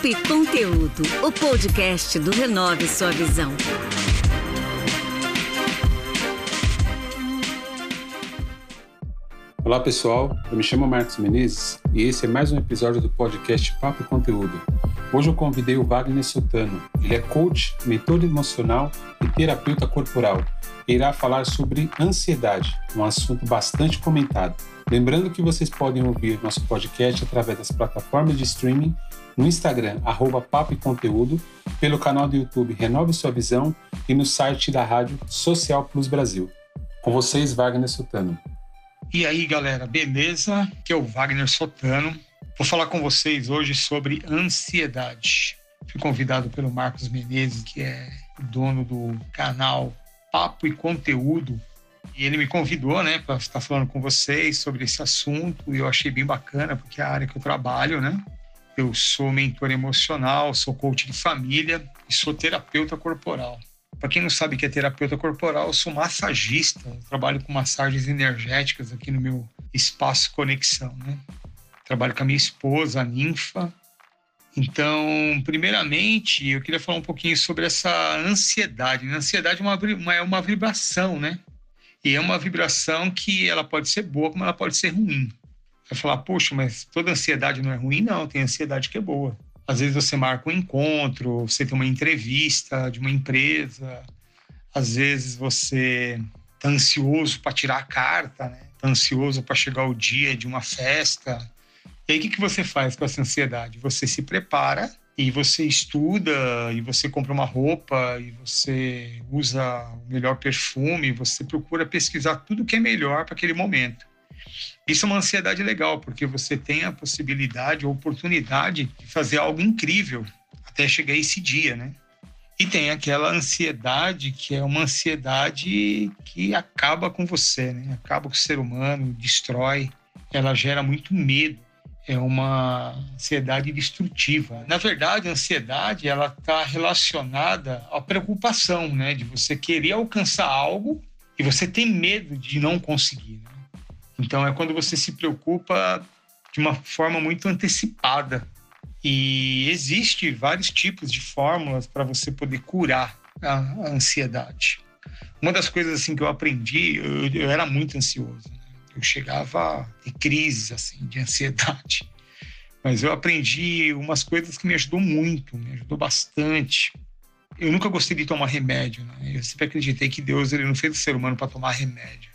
Papo e Conteúdo, o podcast do Renove Sua Visão. Olá pessoal, eu me chamo Marcos Menezes e esse é mais um episódio do podcast Papo e Conteúdo. Hoje eu convidei o Wagner Sotano. Ele é coach, mentor emocional e terapeuta corporal. E irá falar sobre ansiedade, um assunto bastante comentado. Lembrando que vocês podem ouvir nosso podcast através das plataformas de streaming, no Instagram, arroba Papo e Conteúdo, pelo canal do YouTube Renove Sua Visão e no site da rádio Social Plus Brasil. Com vocês, Wagner Sotano. E aí, galera, beleza? Que é o Wagner Sotano. Vou falar com vocês hoje sobre ansiedade. Fui convidado pelo Marcos Menezes, que é dono do canal Papo e Conteúdo. E ele me convidou, né, para estar falando com vocês sobre esse assunto. E eu achei bem bacana, porque é a área que eu trabalho, né? Eu sou mentor emocional, sou coach de família e sou terapeuta corporal. Para quem não sabe que é terapeuta corporal, eu sou massagista, eu trabalho com massagens energéticas aqui no meu espaço Conexão, né? Trabalho com a minha esposa, a Ninfa. Então, primeiramente, eu queria falar um pouquinho sobre essa ansiedade. A ansiedade é uma, é uma vibração, né? E é uma vibração que ela pode ser boa, como ela pode ser ruim. Vai falar, poxa, mas toda ansiedade não é ruim? Não, tem ansiedade que é boa. Às vezes você marca um encontro, você tem uma entrevista de uma empresa, às vezes você está ansioso para tirar a carta, né? Tá ansioso para chegar o dia de uma festa. E aí o que, que você faz com essa ansiedade? Você se prepara e você estuda e você compra uma roupa e você usa o melhor perfume, você procura pesquisar tudo que é melhor para aquele momento. Isso é uma ansiedade legal, porque você tem a possibilidade, a oportunidade de fazer algo incrível até chegar esse dia, né? E tem aquela ansiedade que é uma ansiedade que acaba com você, né? Acaba com o ser humano, destrói, ela gera muito medo. É uma ansiedade destrutiva. Na verdade, a ansiedade ela está relacionada à preocupação, né? De você querer alcançar algo e você tem medo de não conseguir. Né? Então é quando você se preocupa de uma forma muito antecipada. E existe vários tipos de fórmulas para você poder curar a, ansiedade. Uma das coisas assim que eu aprendi, eu, eu era muito ansioso. Né? Eu chegava ter crises assim de ansiedade. Mas eu aprendi umas coisas que me ajudou muito, me ajudou bastante. Eu nunca gostei de tomar remédio, né? Eu sempre acreditei que Deus ele não fez o ser humano para tomar remédio.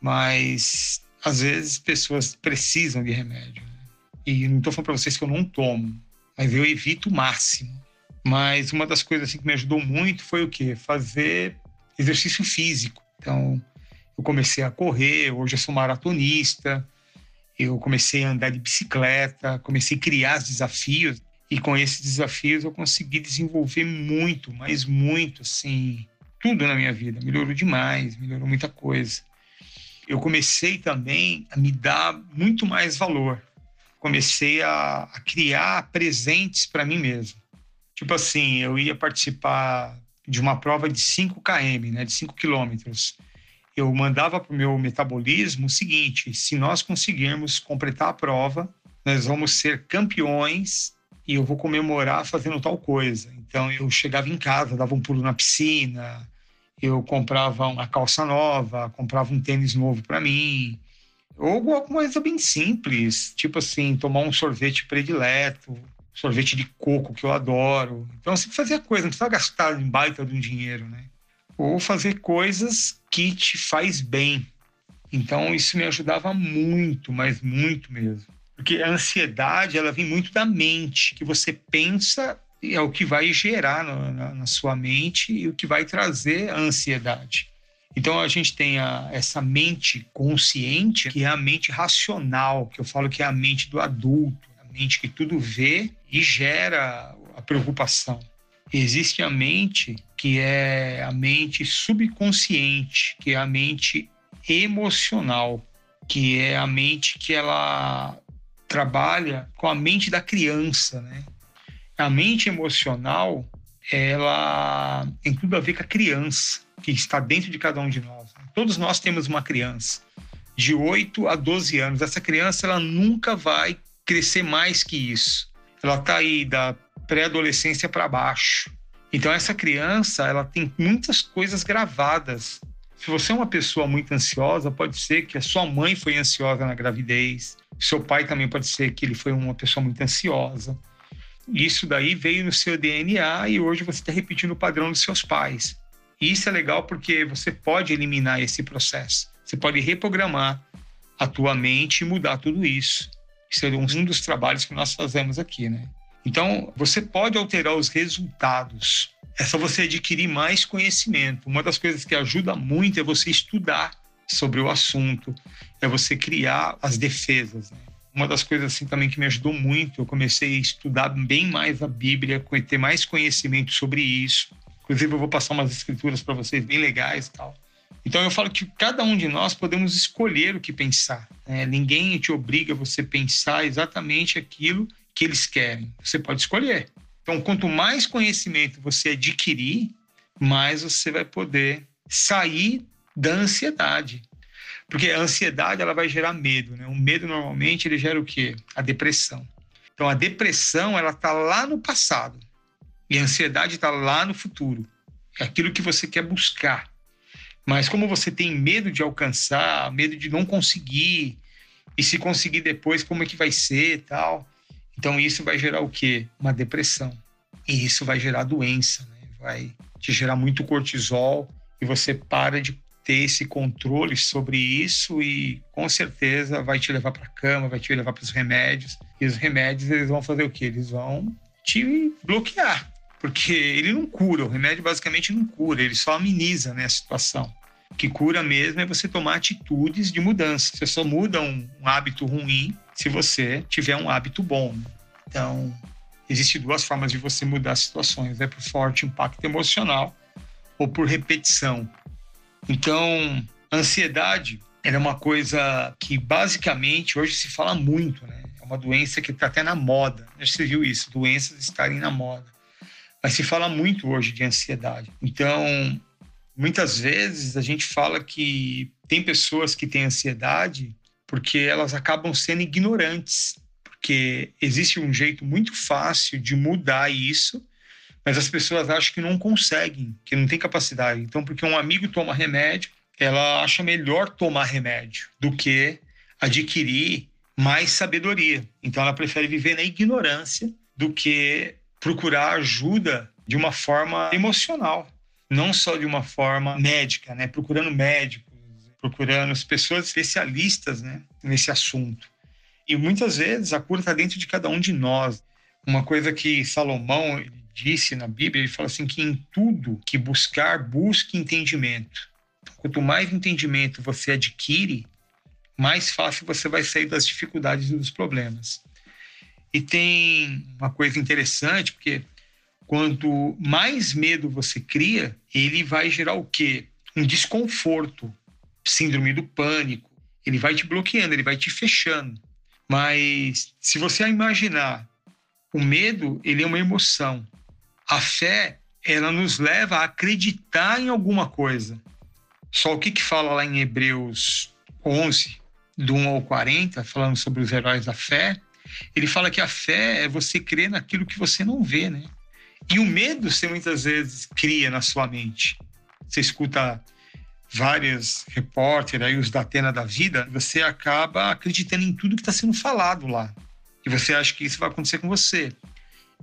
Mas às vezes pessoas precisam de remédio. Né? E não estou falando para vocês que eu não tomo, mas eu evito o máximo. Mas uma das coisas assim, que me ajudou muito foi o quê? Fazer exercício físico. Então, eu comecei a correr, hoje eu sou maratonista, eu comecei a andar de bicicleta, comecei a criar desafios. E com esses desafios eu consegui desenvolver muito, mas muito, assim, tudo na minha vida. Melhorou demais, melhorou muita coisa eu comecei também a me dar muito mais valor. Comecei a, a criar presentes para mim mesmo. Tipo assim, eu ia participar de uma prova de 5 km, né, de 5 quilômetros. Eu mandava para o meu metabolismo o seguinte: se nós conseguirmos completar a prova, nós vamos ser campeões e eu vou comemorar fazendo tal coisa. Então eu chegava em casa, dava um pulo na piscina, eu comprava uma calça nova, comprava um tênis novo para mim, ou alguma coisa bem simples, tipo assim, tomar um sorvete predileto, sorvete de coco que eu adoro. Então, você fazia coisa, não precisa gastar em baita de um dinheiro, né? Ou fazer coisas que te faz bem. Então, isso me ajudava muito, mas muito mesmo. Porque a ansiedade, ela vem muito da mente, que você pensa é o que vai gerar no, na, na, sua mente e o que vai trazer a ansiedade. Então a gente tem a, essa mente consciente, que é a mente racional, que eu falo que é a mente do adulto, a mente que tudo vê e gera a preocupação. Existe a mente que é a mente subconsciente, que é a mente emocional, que é a mente que ela trabalha com a mente da criança, né? A mente emocional ela tem tudo a ver com a criança que está dentro de cada um de nós. Todos nós temos uma criança de 8 a 12 anos. Essa criança ela nunca vai crescer mais que isso. Ela está aí da pré-adolescência para baixo. Então essa criança, ela tem muitas coisas gravadas. Se você é uma pessoa muito ansiosa, pode ser que a sua mãe foi ansiosa na gravidez, seu pai também pode ser que ele foi uma pessoa muito ansiosa. Isso daí veio no seu DNA e hoje você está repetindo o padrão dos seus pais. E isso é legal porque você pode eliminar esse processo. Você pode reprogramar a tua mente e mudar tudo isso. Isso é um dos trabalhos que nós fazemos aqui, né? Então, você pode alterar os resultados. É só você adquirir mais conhecimento. Uma das coisas que ajuda muito é você estudar sobre o assunto, é você criar as defesas. Né? Uma das coisas assim também que me ajudou muito, eu comecei a estudar bem mais a Bíblia, ter mais conhecimento sobre isso. Inclusive, eu vou passar umas escrituras para vocês bem legais e tal. Então, eu falo que cada um de nós podemos escolher o que pensar. Né? Ninguém te obriga a você pensar exatamente aquilo que eles querem. Você pode escolher. Então, quanto mais conhecimento você adquirir, mais você vai poder sair da ansiedade. Porque a ansiedade ela vai gerar medo, né? O medo normalmente ele gera o quê? A depressão. Então a depressão ela tá lá no passado e a ansiedade está lá no futuro. É aquilo que você quer buscar. Mas como você tem medo de alcançar, medo de não conseguir e se conseguir depois como é que vai ser, tal, então isso vai gerar o quê? Uma depressão. E isso vai gerar doença, né? vai te gerar muito cortisol e você para de ter esse controle sobre isso e com certeza vai te levar para a cama, vai te levar para os remédios. E os remédios eles vão fazer o quê? Eles vão te bloquear, porque ele não cura, o remédio basicamente não cura, ele só ameniza né, a situação. O que cura mesmo é você tomar atitudes de mudança. Você só muda um, um hábito ruim se você tiver um hábito bom. Então, existem duas formas de você mudar situações: é por forte impacto emocional ou por repetição. Então, ansiedade é uma coisa que basicamente hoje se fala muito, né? É uma doença que está até na moda. Você viu isso, doenças estarem na moda. Mas se fala muito hoje de ansiedade. Então, muitas vezes a gente fala que tem pessoas que têm ansiedade porque elas acabam sendo ignorantes, porque existe um jeito muito fácil de mudar isso, mas as pessoas acham que não conseguem, que não tem capacidade. Então, porque um amigo toma remédio, ela acha melhor tomar remédio do que adquirir mais sabedoria. Então, ela prefere viver na ignorância do que procurar ajuda de uma forma emocional, não só de uma forma médica, né? Procurando médico, procurando as pessoas especialistas né, nesse assunto. E muitas vezes a cura está dentro de cada um de nós. Uma coisa que Salomão disse na Bíblia, ele fala assim que em tudo que buscar, busque entendimento. Quanto mais entendimento você adquire, mais fácil você vai sair das dificuldades e dos problemas. E tem uma coisa interessante, porque quanto mais medo você cria, ele vai gerar o quê? Um desconforto síndrome do pânico. Ele vai te bloqueando, ele vai te fechando. Mas se você imaginar, o medo, ele é uma emoção. A fé, ela nos leva a acreditar em alguma coisa. Só o que, que fala lá em Hebreus 11, do 1 ao 40, falando sobre os heróis da fé, ele fala que a fé é você crer naquilo que você não vê, né? E o medo você muitas vezes cria na sua mente. Você escuta vários repórteres, aí os da Atena da vida, você acaba acreditando em tudo que está sendo falado lá. E você acha que isso vai acontecer com você.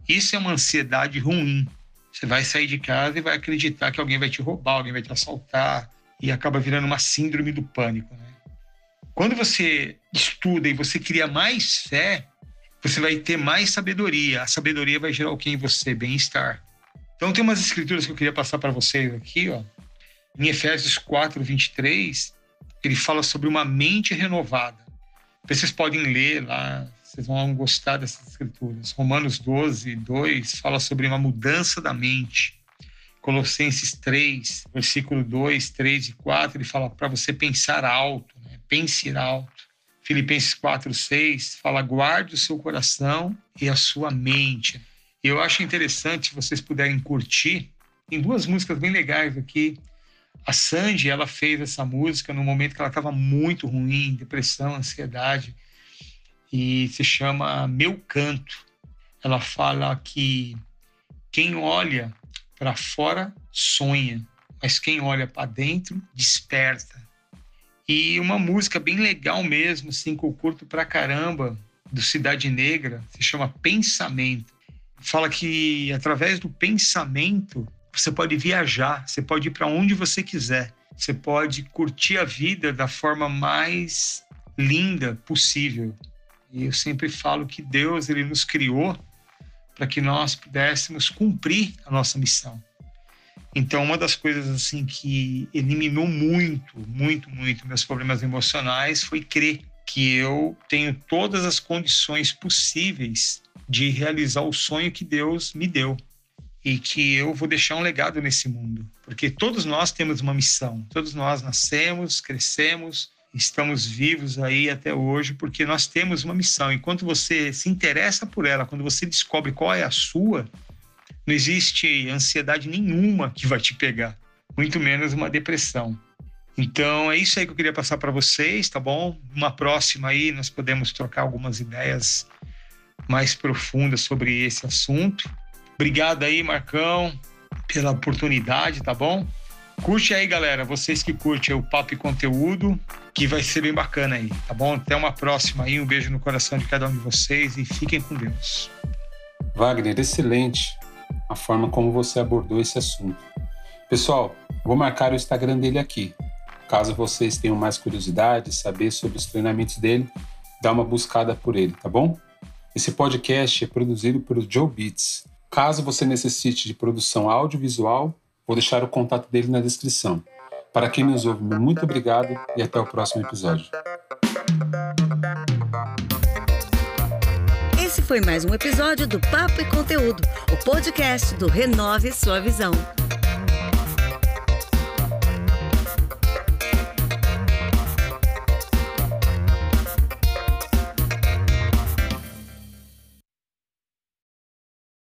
Isso é uma ansiedade ruim. Você vai sair de casa e vai acreditar que alguém vai te roubar, alguém vai te assaltar, e acaba virando uma síndrome do pânico. Né? Quando você estuda e você cria mais fé, você vai ter mais sabedoria. A sabedoria vai gerar o que em você? Bem-estar. Então, tem umas escrituras que eu queria passar para vocês aqui, ó em Efésios 4, 23, ele fala sobre uma mente renovada. Vocês podem ler lá, vocês vão gostar dessas escrituras. Romanos 12, 2 fala sobre uma mudança da mente. Colossenses 3, versículo 2, 3 e 4, ele fala para você pensar alto, né? pense alto. Filipenses 4, 6 fala guarde o seu coração e a sua mente. Eu acho interessante, se vocês puderem curtir, tem duas músicas bem legais aqui a Sandy, ela fez essa música no momento que ela estava muito ruim, depressão, ansiedade, e se chama Meu Canto. ela fala que quem olha para fora sonha, mas quem olha para dentro desperta. E uma música bem legal mesmo, assim, que eu curto pra caramba, do Cidade Negra, se chama Pensamento. Fala que através do pensamento você pode viajar, você pode ir para onde você quiser, você pode curtir a vida da forma mais linda possível. E eu sempre falo que Deus ele nos criou para que nós pudéssemos cumprir a nossa missão. Então, uma das coisas assim que eliminou muito, muito, muito meus problemas emocionais foi crer que eu tenho todas as condições possíveis de realizar o sonho que Deus me deu e que eu vou deixar um legado nesse mundo, porque todos nós temos uma missão, todos nós nascemos, crescemos, estamos vivos aí até hoje porque nós temos uma missão. Enquanto você se interessa por ela, quando você descobre qual é a sua, não existe ansiedade nenhuma que vai te pegar, muito menos uma depressão. Então é isso aí que eu queria passar para vocês, tá bom? Uma próxima aí nós podemos trocar algumas ideias mais profundas sobre esse assunto. Obrigado aí, Marcão, pela oportunidade, tá bom? Curte aí, galera, vocês que curtem o papo e conteúdo, que vai ser bem bacana aí, tá bom? Até uma próxima aí, um beijo no coração de cada um de vocês e fiquem com Deus. Wagner, excelente a forma como você abordou esse assunto. Pessoal, vou marcar o Instagram dele aqui. Caso vocês tenham mais curiosidade, saber sobre os treinamentos dele, dá uma buscada por ele, tá bom? Esse podcast é produzido pelo Joe Beats. Caso você necessite de produção audiovisual, vou deixar o contato dele na descrição. Para quem nos ouve, muito obrigado e até o próximo episódio. Esse foi mais um episódio do Papo e Conteúdo, o podcast do Renove Sua Visão.